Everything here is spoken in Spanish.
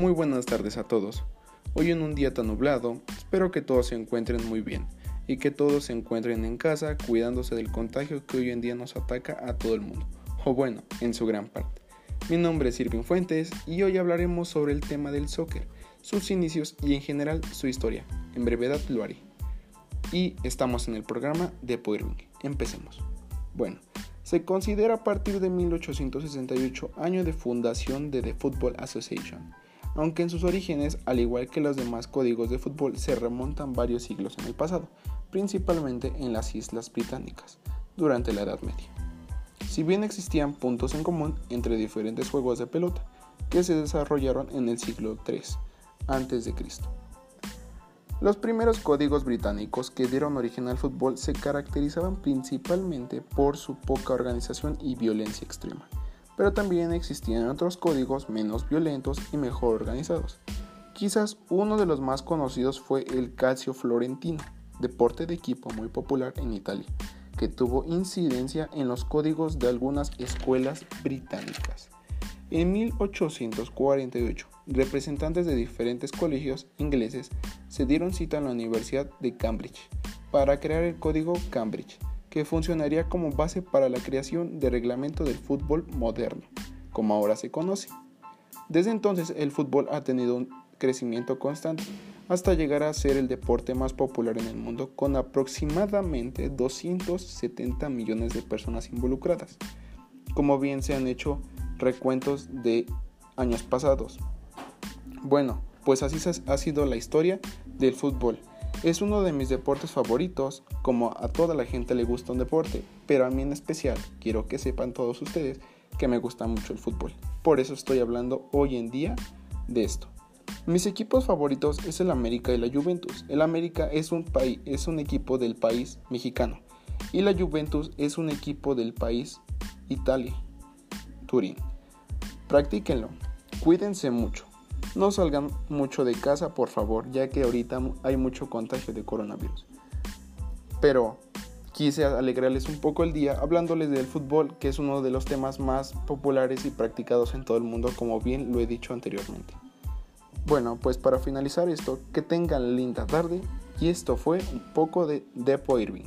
Muy buenas tardes a todos. Hoy en un día tan nublado, espero que todos se encuentren muy bien y que todos se encuentren en casa cuidándose del contagio que hoy en día nos ataca a todo el mundo, o bueno, en su gran parte. Mi nombre es Irving Fuentes y hoy hablaremos sobre el tema del soccer, sus inicios y en general su historia. En brevedad lo haré. Y estamos en el programa de Irving. Empecemos. Bueno, se considera a partir de 1868 año de fundación de The Football Association, aunque en sus orígenes, al igual que los demás códigos de fútbol, se remontan varios siglos en el pasado, principalmente en las Islas Británicas, durante la Edad Media. Si bien existían puntos en común entre diferentes juegos de pelota que se desarrollaron en el siglo III a.C. Los primeros códigos británicos que dieron origen al fútbol se caracterizaban principalmente por su poca organización y violencia extrema, pero también existían otros códigos menos violentos y mejor organizados. Quizás uno de los más conocidos fue el calcio florentino, deporte de equipo muy popular en Italia, que tuvo incidencia en los códigos de algunas escuelas británicas. En 1848, representantes de diferentes colegios ingleses se dieron cita en la Universidad de Cambridge para crear el código Cambridge, que funcionaría como base para la creación del reglamento del fútbol moderno, como ahora se conoce. Desde entonces el fútbol ha tenido un crecimiento constante hasta llegar a ser el deporte más popular en el mundo con aproximadamente 270 millones de personas involucradas, como bien se han hecho recuentos de años pasados. Bueno, pues así ha sido la historia del fútbol. Es uno de mis deportes favoritos, como a toda la gente le gusta un deporte, pero a mí en especial quiero que sepan todos ustedes que me gusta mucho el fútbol. Por eso estoy hablando hoy en día de esto. Mis equipos favoritos es el América y la Juventus. El América es un, es un equipo del país mexicano y la Juventus es un equipo del país Italia, Turín. Practíquenlo. Cuídense mucho. No salgan mucho de casa, por favor, ya que ahorita hay mucho contagio de coronavirus. Pero quise alegrarles un poco el día hablándoles del fútbol, que es uno de los temas más populares y practicados en todo el mundo, como bien lo he dicho anteriormente. Bueno, pues para finalizar esto, que tengan linda tarde y esto fue un poco de Depo Irving.